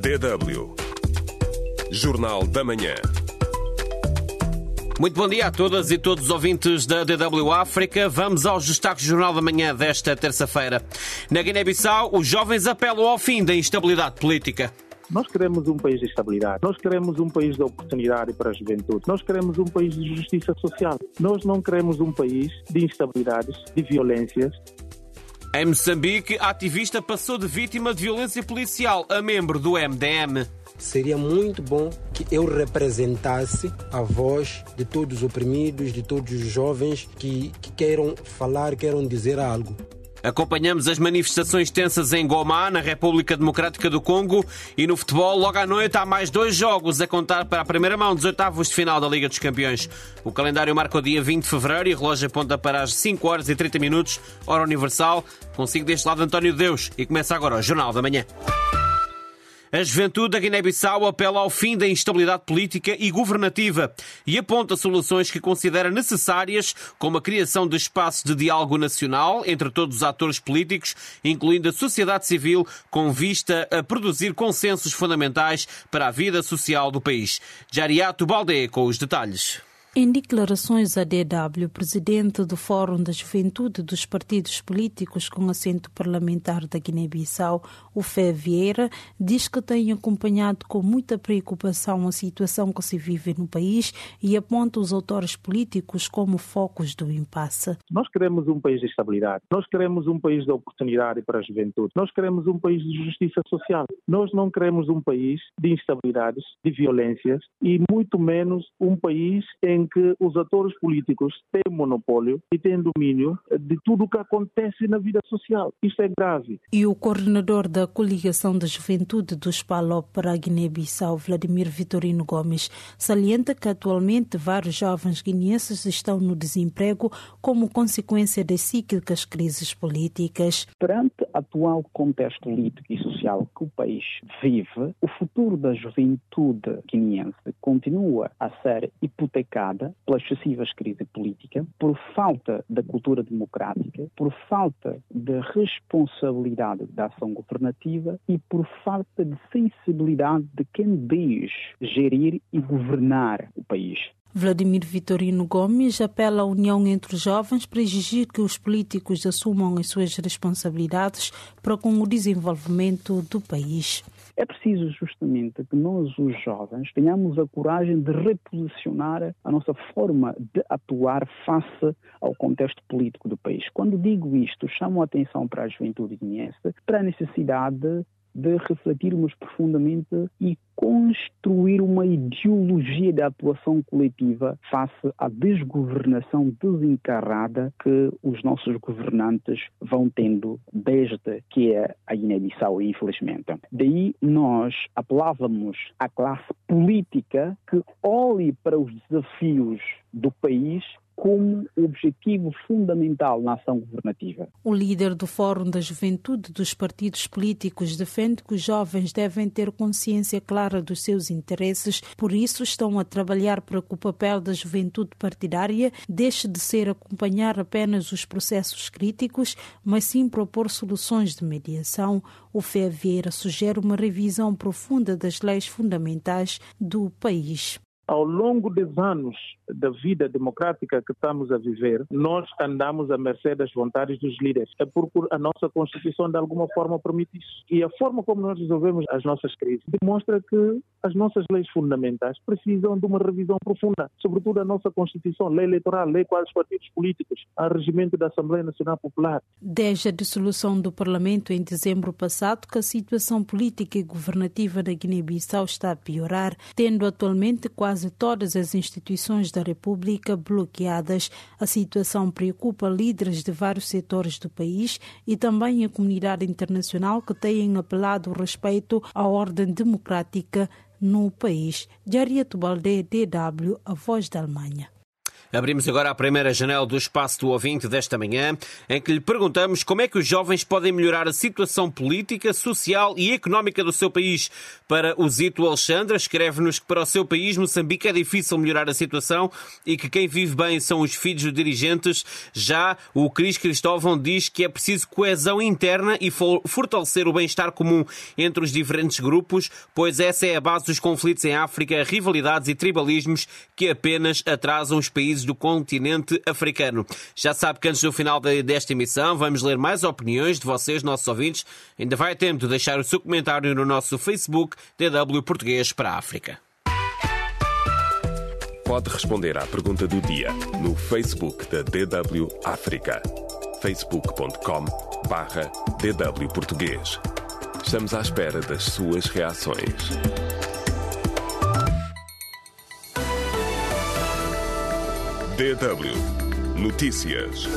DW. Jornal da Manhã. Muito bom dia a todas e todos os ouvintes da DW África. Vamos aos destaques do Jornal da Manhã desta terça-feira. Na Guiné-Bissau, os jovens apelam ao fim da instabilidade política. Nós queremos um país de estabilidade, nós queremos um país de oportunidade para a juventude, nós queremos um país de justiça social. Nós não queremos um país de instabilidades, de violências. Em Moçambique, a ativista passou de vítima de violência policial a membro do MDM. Seria muito bom que eu representasse a voz de todos os oprimidos, de todos os jovens que, que queiram falar, queiram dizer algo. Acompanhamos as manifestações tensas em Goma, na República Democrática do Congo. E no futebol, logo à noite, há mais dois jogos a contar para a primeira mão dos oitavos de final da Liga dos Campeões. O calendário marca o dia 20 de fevereiro e o relógio aponta para as 5 horas e 30 minutos, hora universal. Consigo deste lado António Deus e começa agora o Jornal da Manhã. A juventude da Guiné-Bissau apela ao fim da instabilidade política e governativa e aponta soluções que considera necessárias, como a criação de espaços de diálogo nacional entre todos os atores políticos, incluindo a sociedade civil, com vista a produzir consensos fundamentais para a vida social do país. Jariato Balde com os detalhes. Em declarações à DW, o presidente do Fórum da Juventude dos Partidos Políticos com assento parlamentar da Guiné-Bissau, o Fé Vieira, diz que tem acompanhado com muita preocupação a situação que se vive no país e aponta os autores políticos como focos do impasse. Nós queremos um país de estabilidade, nós queremos um país de oportunidade para a juventude, nós queremos um país de justiça social. Nós não queremos um país de instabilidades, de violências e muito menos um país em em que os atores políticos têm monopólio e têm domínio de tudo o que acontece na vida social. Isto é grave. E o coordenador da Coligação da Juventude dos PALOP para a Guiné-Bissau, Vladimir Vitorino Gomes, salienta que atualmente vários jovens guineenses estão no desemprego como consequência das cíclicas crises políticas. Perante o atual contexto político e social que o país vive, o futuro da juventude guineense continua a ser hipotecado pela excessiva crise política, por falta da cultura democrática, por falta de responsabilidade da ação governativa e por falta de sensibilidade de quem diz gerir e governar o país. Vladimir Vitorino Gomes apela à união entre os jovens para exigir que os políticos assumam as suas responsabilidades para com o desenvolvimento do país. É preciso justamente que nós, os jovens, tenhamos a coragem de reposicionar a nossa forma de atuar face ao contexto político do país. Quando digo isto, chamo a atenção para a juventude guineense para a necessidade de refletirmos profundamente e construir uma ideologia de atuação coletiva face à desgovernação desencarrada que os nossos governantes vão tendo desde que é a Guiné-Bissau, infelizmente. Daí nós apelávamos à classe política que olhe para os desafios do país como objetivo fundamental na ação governativa. O líder do Fórum da Juventude dos partidos políticos defende que os jovens devem ter consciência clara dos seus interesses, por isso estão a trabalhar para que o papel da juventude partidária deixe de ser acompanhar apenas os processos críticos, mas sim propor soluções de mediação. O Fé Vieira sugere uma revisão profunda das leis fundamentais do país ao longo dos anos da vida democrática que estamos a viver, nós andamos à mercê das vontades dos líderes. É porque a nossa Constituição, de alguma forma, permite isso. E a forma como nós resolvemos as nossas crises demonstra que as nossas leis fundamentais precisam de uma revisão profunda, sobretudo a nossa Constituição, lei eleitoral, lei quais os partidos políticos, a regimento da Assembleia Nacional Popular. Desde a dissolução do Parlamento em dezembro passado, que a situação política e governativa da Guiné-Bissau está a piorar, tendo atualmente quase quase todas as instituições da República bloqueadas. A situação preocupa líderes de vários setores do país e também a comunidade internacional que têm apelado respeito à ordem democrática no país. Jaria Tubalde, DW, a voz da Alemanha. Abrimos agora a primeira janela do espaço do ouvinte desta manhã, em que lhe perguntamos como é que os jovens podem melhorar a situação política, social e económica do seu país. Para o Zito Alexandra, escreve-nos que para o seu país, Moçambique, é difícil melhorar a situação e que quem vive bem são os filhos dos dirigentes. Já o Cris Cristóvão diz que é preciso coesão interna e fortalecer o bem-estar comum entre os diferentes grupos, pois essa é a base dos conflitos em África, rivalidades e tribalismos que apenas atrasam os países países do continente africano. Já sabe que antes do final desta emissão vamos ler mais opiniões de vocês, nossos ouvintes. Ainda vai a tempo de deixar o seu comentário no nosso Facebook DW Português para a África. Pode responder à pergunta do dia no Facebook da DW África. facebook.com barra DW Português. Estamos à espera das suas reações. DW Notícias.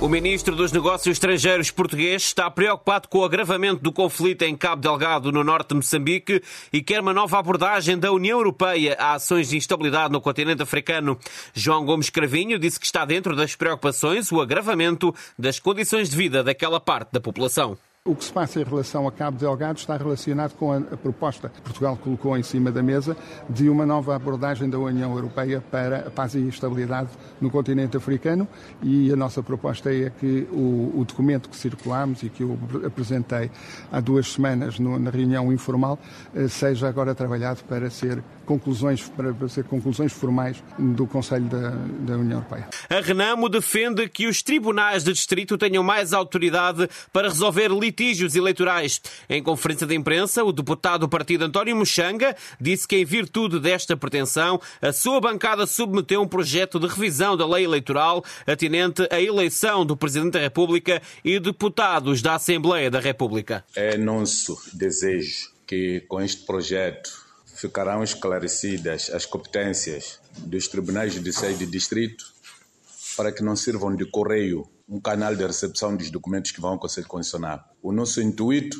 O ministro dos Negócios Estrangeiros português está preocupado com o agravamento do conflito em Cabo Delgado, no norte de Moçambique, e quer uma nova abordagem da União Europeia a ações de instabilidade no continente africano. João Gomes Cravinho disse que está dentro das preocupações o agravamento das condições de vida daquela parte da população. O que se passa em relação a Cabo Delgado está relacionado com a, proposta que Portugal colocou em cima da mesa de uma nova abordagem da União Europeia para a paz e estabilidade no continente africano e a nossa proposta é que o, o documento que circulamos e que eu apresentei há duas semanas no, na reunião informal eh, seja agora trabalhado para ser conclusões, para ser conclusões formais do Conselho da, da União Europeia. A Renamo defende que os tribunais de distrito tenham mais autoridade para resolver litígios eleitorais. Em conferência de imprensa, o deputado do partido António Muxanga disse que, em virtude desta pretensão, a sua bancada submeteu um projeto de revisão da lei eleitoral atinente à eleição do Presidente da República e deputados da Assembleia da República. É nosso desejo que, com este projeto, ficarão esclarecidas as competências dos tribunais judiciais de distrito para que não sirvam de correio, um canal de recepção dos documentos que vão ao Conselho Constitucional. O nosso intuito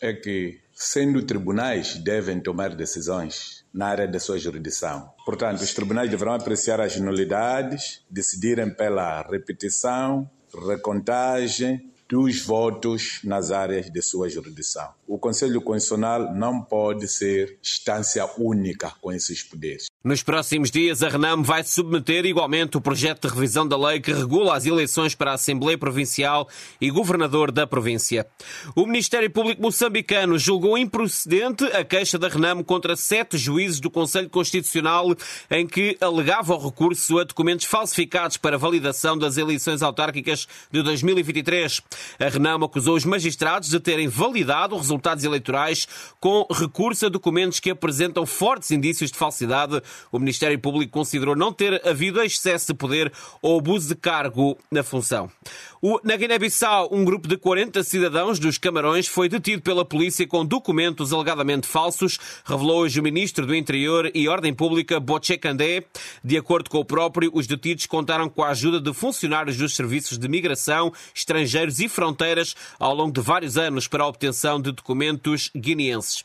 é que, sendo tribunais, devem tomar decisões na área da sua jurisdição. Portanto, os tribunais deverão apreciar as nulidades, decidirem pela repetição, recontagem dos votos nas áreas de sua jurisdição. O Conselho Constitucional não pode ser instância única com esses poderes. Nos próximos dias, a Renam vai submeter igualmente o projeto de revisão da lei que regula as eleições para a Assembleia Provincial e Governador da província. O Ministério Público moçambicano julgou improcedente a queixa da Renam contra sete juízes do Conselho Constitucional em que alegava o recurso a documentos falsificados para validação das eleições autárquicas de 2023. A Renam acusou os magistrados de terem validado resultados eleitorais com recurso a documentos que apresentam fortes indícios de falsidade o Ministério Público considerou não ter havido excesso de poder ou abuso de cargo na função. Na Guiné-Bissau, um grupo de 40 cidadãos dos Camarões foi detido pela polícia com documentos alegadamente falsos, revelou hoje o Ministro do Interior e Ordem Pública, Boche Candé. De acordo com o próprio, os detidos contaram com a ajuda de funcionários dos serviços de migração, estrangeiros e fronteiras ao longo de vários anos para a obtenção de documentos guineenses.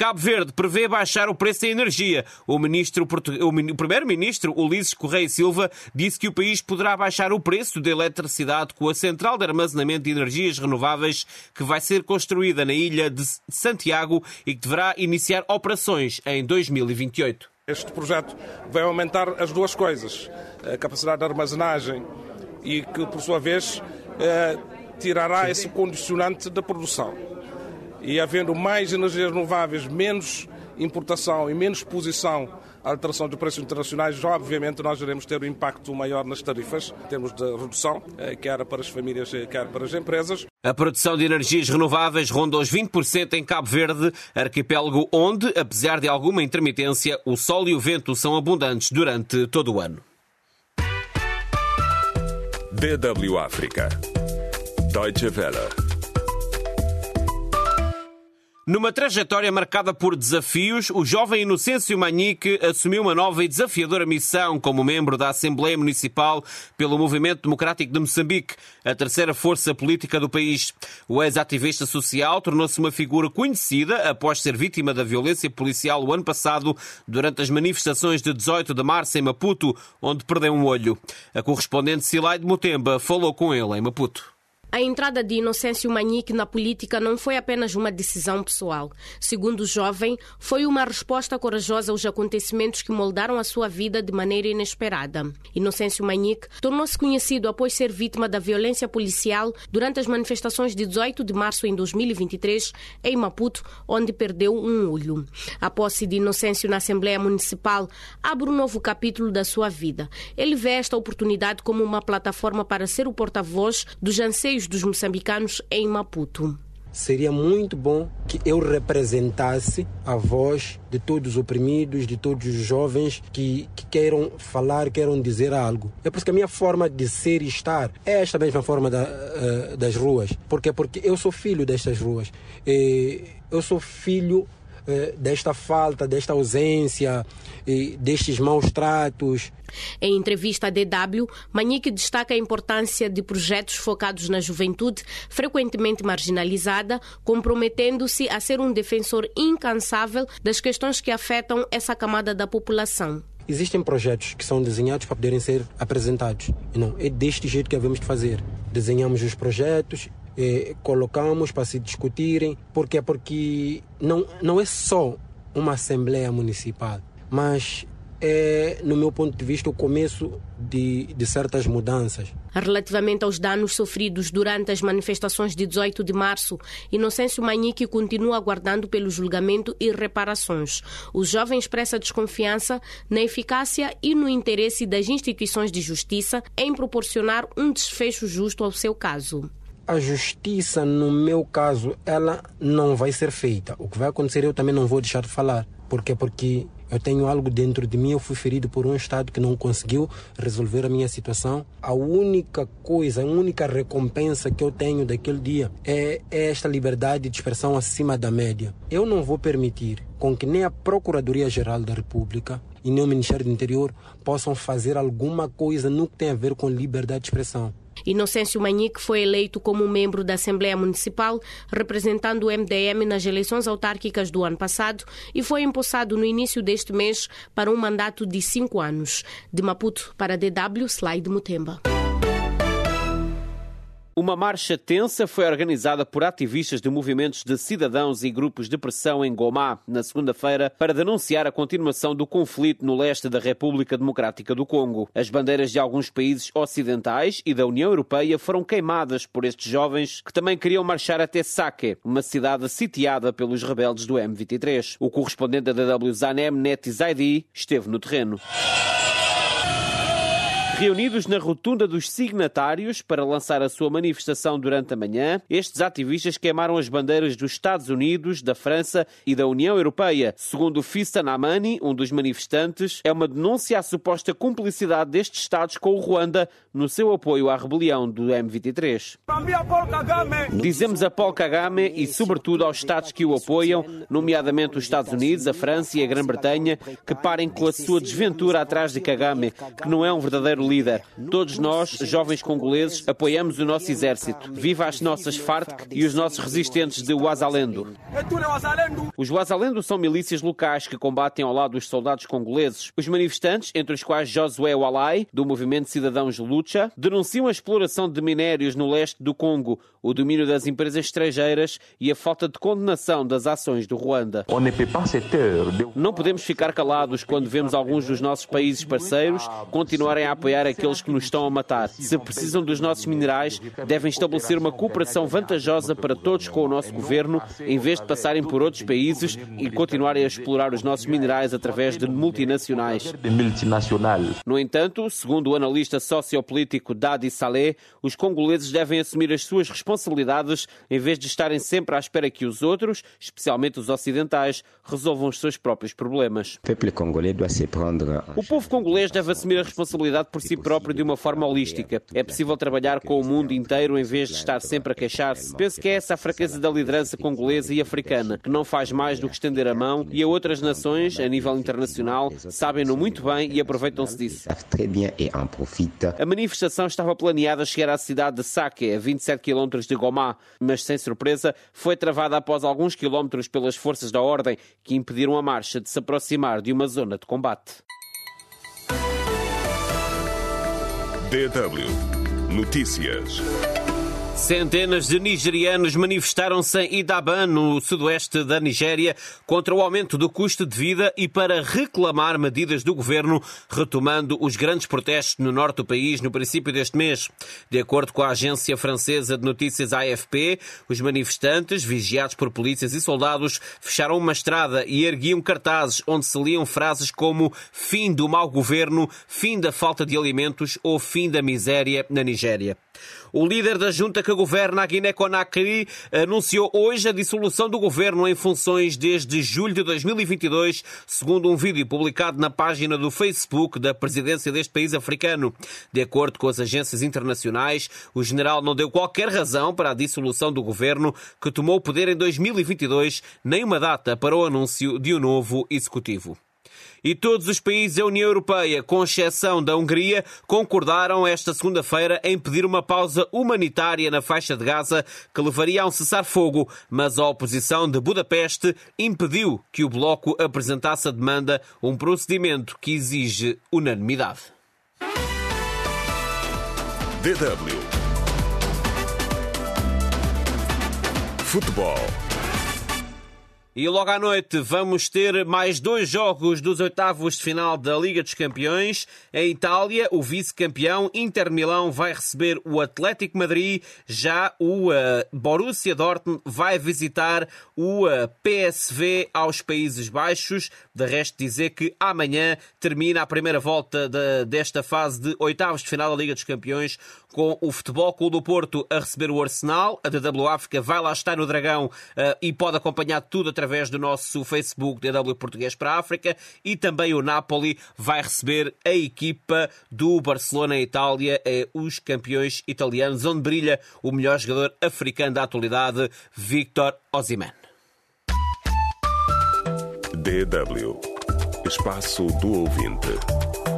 Cabo Verde prevê baixar o preço da energia. O, ministro, o primeiro-ministro Ulisses Correia Silva disse que o país poderá baixar o preço da eletricidade com a central de armazenamento de energias renováveis que vai ser construída na ilha de Santiago e que deverá iniciar operações em 2028. Este projeto vai aumentar as duas coisas: a capacidade de armazenagem e que, por sua vez, eh, tirará esse condicionante da produção e havendo mais energias renováveis, menos importação e menos exposição à alteração de preços internacionais, obviamente nós iremos ter um impacto maior nas tarifas, em termos de redução, eh, quer para as famílias, eh, quer para as empresas. A produção de energias renováveis ronda os 20% em Cabo Verde, arquipélago onde, apesar de alguma intermitência, o sol e o vento são abundantes durante todo o ano. DW África. Deutsche Welle. Numa trajetória marcada por desafios, o jovem Inocêncio Manique assumiu uma nova e desafiadora missão como membro da Assembleia Municipal pelo Movimento Democrático de Moçambique, a terceira força política do país. O ex-ativista social tornou-se uma figura conhecida após ser vítima da violência policial o ano passado durante as manifestações de 18 de março em Maputo, onde perdeu um olho. A correspondente Silaide Mutemba falou com ele em Maputo. A entrada de Inocêncio Manique na política não foi apenas uma decisão pessoal. Segundo o jovem, foi uma resposta corajosa aos acontecimentos que moldaram a sua vida de maneira inesperada. Inocêncio Manique tornou-se conhecido após ser vítima da violência policial durante as manifestações de 18 de março em 2023 em Maputo, onde perdeu um olho. A posse de Inocêncio na Assembleia Municipal abre um novo capítulo da sua vida. Ele vê esta oportunidade como uma plataforma para ser o porta-voz dos anseios dos moçambicanos em Maputo. Seria muito bom que eu representasse a voz de todos os oprimidos, de todos os jovens que, que queiram falar, queiram dizer algo. É por isso que a minha forma de ser e estar é esta mesma forma da, uh, das ruas. Por quê? Porque eu sou filho destas ruas. Eu sou filho eh, desta falta, desta ausência, destes maus tratos. Em entrevista à DW, Manique destaca a importância de projetos focados na juventude, frequentemente marginalizada, comprometendo-se a ser um defensor incansável das questões que afetam essa camada da população. Existem projetos que são desenhados para poderem ser apresentados. E não, é deste jeito que havemos de fazer. Desenhamos os projetos eh, colocamos para se discutirem. Por quê? Porque não, não é só uma Assembleia Municipal, mas é, no meu ponto de vista, o começo de, de, certas mudanças. Relativamente aos danos sofridos durante as manifestações de 18 de março, Inocêncio Manique continua aguardando pelo julgamento e reparações. O jovem expressa desconfiança na eficácia e no interesse das instituições de justiça em proporcionar um desfecho justo ao seu caso a justiça, no meu caso, ela não vai ser feita. O que vai acontecer, eu também não vou deixar de falar. Por quê? Porque eu tenho algo dentro de mim, eu fui ferido por um Estado que não conseguiu resolver a minha situação. A única coisa, a única recompensa que eu tenho daquele dia é, é esta liberdade de expressão acima da média. Eu não vou permitir com que nem a Procuradoria-Geral da República e nem o Ministério do Interior possam fazer alguma coisa no que tem a ver com liberdade de expressão. Inocêncio Manique foi eleito como membro da Assembleia Municipal, representando o MDM nas eleições autárquicas do ano passado e foi empossado no início deste mês para um mandato de cinco anos. De Maputo para DW, Slide Mutemba. Uma marcha tensa foi organizada por ativistas de movimentos de cidadãos e grupos de pressão em Gomá na segunda-feira para denunciar a continuação do conflito no leste da República Democrática do Congo. As bandeiras de alguns países ocidentais e da União Europeia foram queimadas por estes jovens que também queriam marchar até Sake, uma cidade sitiada pelos rebeldes do M23. O correspondente da DW Zanem, Neti Zaidi, esteve no terreno. Reunidos na rotunda dos signatários para lançar a sua manifestação durante a manhã, estes ativistas queimaram as bandeiras dos Estados Unidos, da França e da União Europeia. Segundo Fistan Amani, um dos manifestantes, é uma denúncia à suposta cumplicidade destes Estados com o Ruanda no seu apoio à rebelião do M23. Dizemos a Paul Kagame e, sobretudo, aos Estados que o apoiam, nomeadamente os Estados Unidos, a França e a Grã-Bretanha, que parem com a sua desventura atrás de Kagame, que não é um verdadeiro líder. Todos nós, jovens congoleses, apoiamos o nosso exército. Viva as nossas FARC e os nossos resistentes de Ouazalendo. Os Ouazalendo são milícias locais que combatem ao lado dos soldados congoleses. Os manifestantes, entre os quais Josué Walai, do Movimento Cidadãos Lucha, denunciam a exploração de minérios no leste do Congo, o domínio das empresas estrangeiras e a falta de condenação das ações do Ruanda. Não podemos ficar calados quando vemos alguns dos nossos países parceiros continuarem a apoiar aqueles que nos estão a matar. Se precisam dos nossos minerais, devem estabelecer uma cooperação vantajosa para todos com o nosso governo, em vez de passarem por outros países e continuarem a explorar os nossos minerais através de multinacionais. No entanto, segundo o analista sociopolítico Dadi Saleh, os congoleses devem assumir as suas responsabilidades em vez de estarem sempre à espera que os outros, especialmente os ocidentais, resolvam os seus próprios problemas. O povo congolês deve assumir a responsabilidade por por si próprio de uma forma holística. É possível trabalhar com o mundo inteiro em vez de estar sempre a queixar-se. Penso que é essa a fraqueza da liderança congolesa e africana, que não faz mais do que estender a mão e a outras nações, a nível internacional, sabem-no muito bem e aproveitam-se disso. A manifestação estava planeada chegar à cidade de Sake, a 27 km de Goma, mas sem surpresa foi travada após alguns quilómetros pelas forças da ordem que impediram a marcha de se aproximar de uma zona de combate. DW Notícias. Centenas de nigerianos manifestaram-se em Idaban, no sudoeste da Nigéria, contra o aumento do custo de vida e para reclamar medidas do governo, retomando os grandes protestos no norte do país no princípio deste mês. De acordo com a agência francesa de notícias AFP, os manifestantes, vigiados por polícias e soldados, fecharam uma estrada e erguiam cartazes onde se liam frases como fim do mau governo, fim da falta de alimentos ou fim da miséria na Nigéria. O líder da junta que governa a Guiné-Conakry anunciou hoje a dissolução do governo em funções desde julho de 2022, segundo um vídeo publicado na página do Facebook da presidência deste país africano. De acordo com as agências internacionais, o general não deu qualquer razão para a dissolução do governo, que tomou o poder em 2022, nem uma data para o anúncio de um novo executivo. E todos os países da União Europeia, com exceção da Hungria, concordaram esta segunda-feira em pedir uma pausa humanitária na faixa de Gaza que levaria a um cessar-fogo, mas a oposição de Budapeste impediu que o bloco apresentasse a demanda, um procedimento que exige unanimidade. DW Futebol e logo à noite vamos ter mais dois jogos dos oitavos de final da Liga dos Campeões. Em Itália, o vice-campeão Inter Milão vai receber o Atlético Madrid. Já o uh, Borussia Dortmund vai visitar o uh, PSV aos Países Baixos. De resto, dizer que amanhã termina a primeira volta de, desta fase de oitavos de final da Liga dos Campeões com o Futebol Clube do Porto a receber o Arsenal. A DW África vai lá estar no Dragão uh, e pode acompanhar tudo através do nosso Facebook DW Português para a África. E também o Napoli vai receber a equipa do Barcelona em Itália, é os campeões italianos, onde brilha o melhor jogador africano da atualidade, Victor Osimhen. DW Espaço do Ouvinte.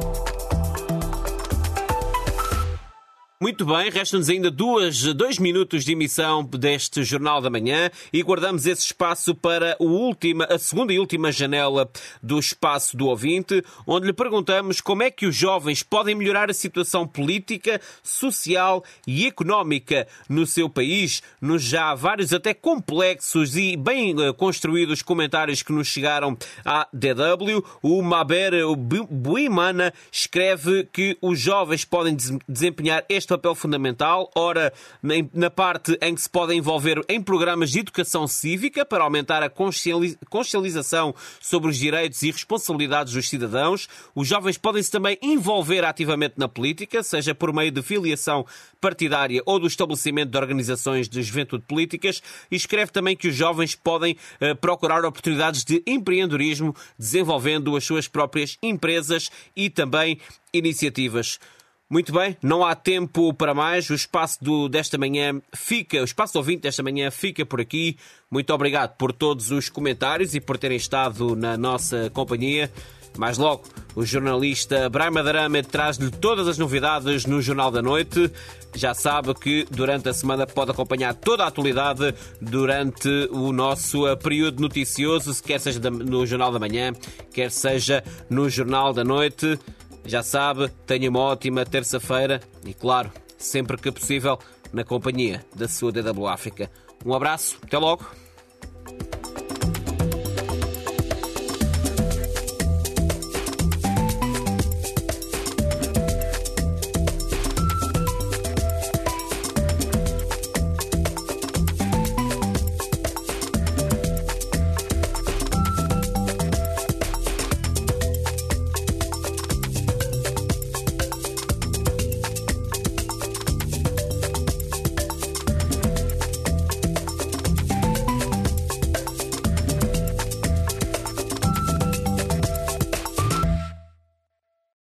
Muito bem, restam-nos ainda duas, dois minutos de emissão deste Jornal da Manhã e guardamos esse espaço para a, última, a segunda e última janela do Espaço do Ouvinte, onde lhe perguntamos como é que os jovens podem melhorar a situação política, social e económica no seu país, nos já vários até complexos e bem eh, construídos comentários que nos chegaram à DW. O Maber Buimana escreve que os jovens podem desempenhar este papel fundamental, ora na parte em que se pode envolver em programas de educação cívica para aumentar a consciencialização sobre os direitos e responsabilidades dos cidadãos. Os jovens podem-se também envolver ativamente na política, seja por meio de filiação partidária ou do estabelecimento de organizações de juventude políticas, e escreve também que os jovens podem uh, procurar oportunidades de empreendedorismo, desenvolvendo as suas próprias empresas e também iniciativas. Muito bem, não há tempo para mais. O espaço do, desta manhã fica, o espaço ouvinte desta manhã fica por aqui. Muito obrigado por todos os comentários e por terem estado na nossa companhia. Mais logo, o jornalista Darama traz-lhe todas as novidades no Jornal da Noite. Já sabe que durante a semana pode acompanhar toda a atualidade durante o nosso período noticioso, quer seja no Jornal da Manhã, quer seja no Jornal da Noite. Já sabe, tenha uma ótima terça-feira e, claro, sempre que possível, na companhia da sua DW África. Um abraço, até logo.